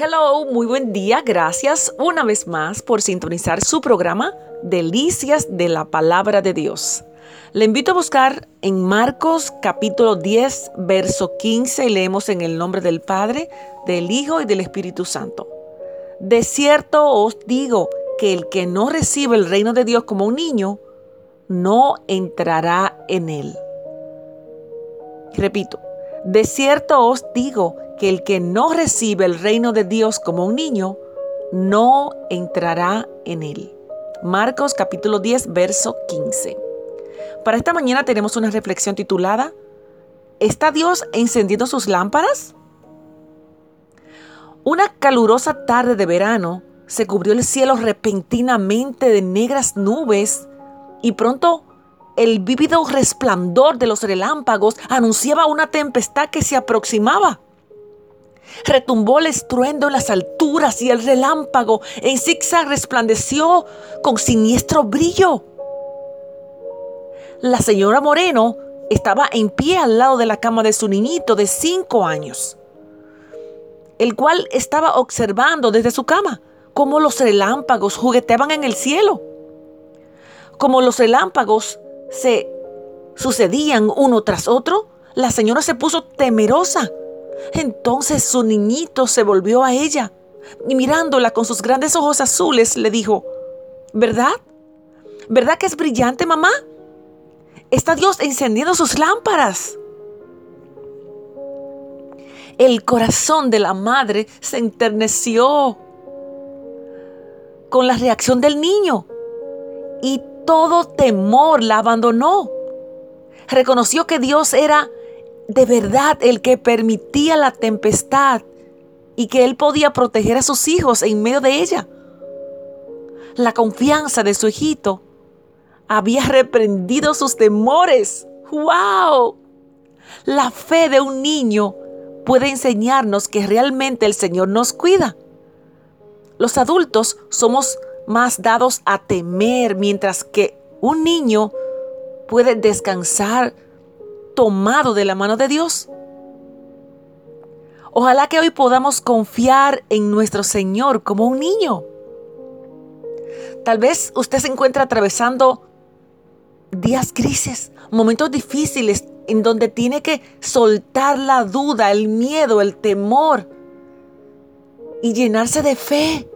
Hello, muy buen día. Gracias una vez más por sintonizar su programa Delicias de la Palabra de Dios. Le invito a buscar en Marcos capítulo 10, verso 15 y leemos en el nombre del Padre, del Hijo y del Espíritu Santo. De cierto os digo que el que no recibe el reino de Dios como un niño, no entrará en él. Repito, de cierto os digo que el que no recibe el reino de Dios como un niño, no entrará en él. Marcos capítulo 10, verso 15. Para esta mañana tenemos una reflexión titulada ¿Está Dios encendiendo sus lámparas? Una calurosa tarde de verano se cubrió el cielo repentinamente de negras nubes y pronto el vívido resplandor de los relámpagos anunciaba una tempestad que se aproximaba. Retumbó el estruendo en las alturas y el relámpago en zigzag resplandeció con siniestro brillo. La señora Moreno estaba en pie al lado de la cama de su niñito de cinco años, el cual estaba observando desde su cama cómo los relámpagos jugueteaban en el cielo. Como los relámpagos se sucedían uno tras otro, la señora se puso temerosa entonces su niñito se volvió a ella y mirándola con sus grandes ojos azules le dijo, ¿verdad? ¿Verdad que es brillante, mamá? Está Dios encendiendo sus lámparas. El corazón de la madre se enterneció con la reacción del niño y todo temor la abandonó. Reconoció que Dios era de verdad el que permitía la tempestad y que él podía proteger a sus hijos en medio de ella. La confianza de su hijito había reprendido sus temores. ¡Wow! La fe de un niño puede enseñarnos que realmente el Señor nos cuida. Los adultos somos más dados a temer, mientras que un niño puede descansar tomado de la mano de Dios. Ojalá que hoy podamos confiar en nuestro Señor como un niño. Tal vez usted se encuentra atravesando días grises, momentos difíciles en donde tiene que soltar la duda, el miedo, el temor y llenarse de fe.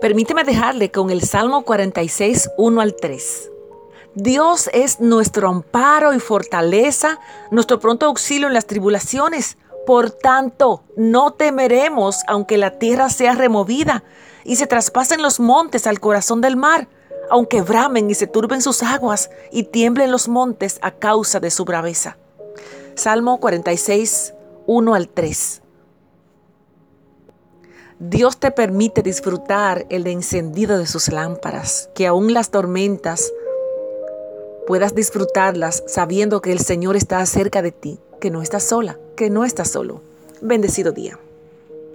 Permíteme dejarle con el Salmo 46, 1 al 3. Dios es nuestro amparo y fortaleza, nuestro pronto auxilio en las tribulaciones. Por tanto, no temeremos aunque la tierra sea removida y se traspasen los montes al corazón del mar, aunque bramen y se turben sus aguas y tiemblen los montes a causa de su braveza. Salmo 46, 1 al 3. Dios te permite disfrutar el encendido de sus lámparas, que aún las tormentas puedas disfrutarlas sabiendo que el Señor está cerca de ti, que no estás sola, que no estás solo. Bendecido día.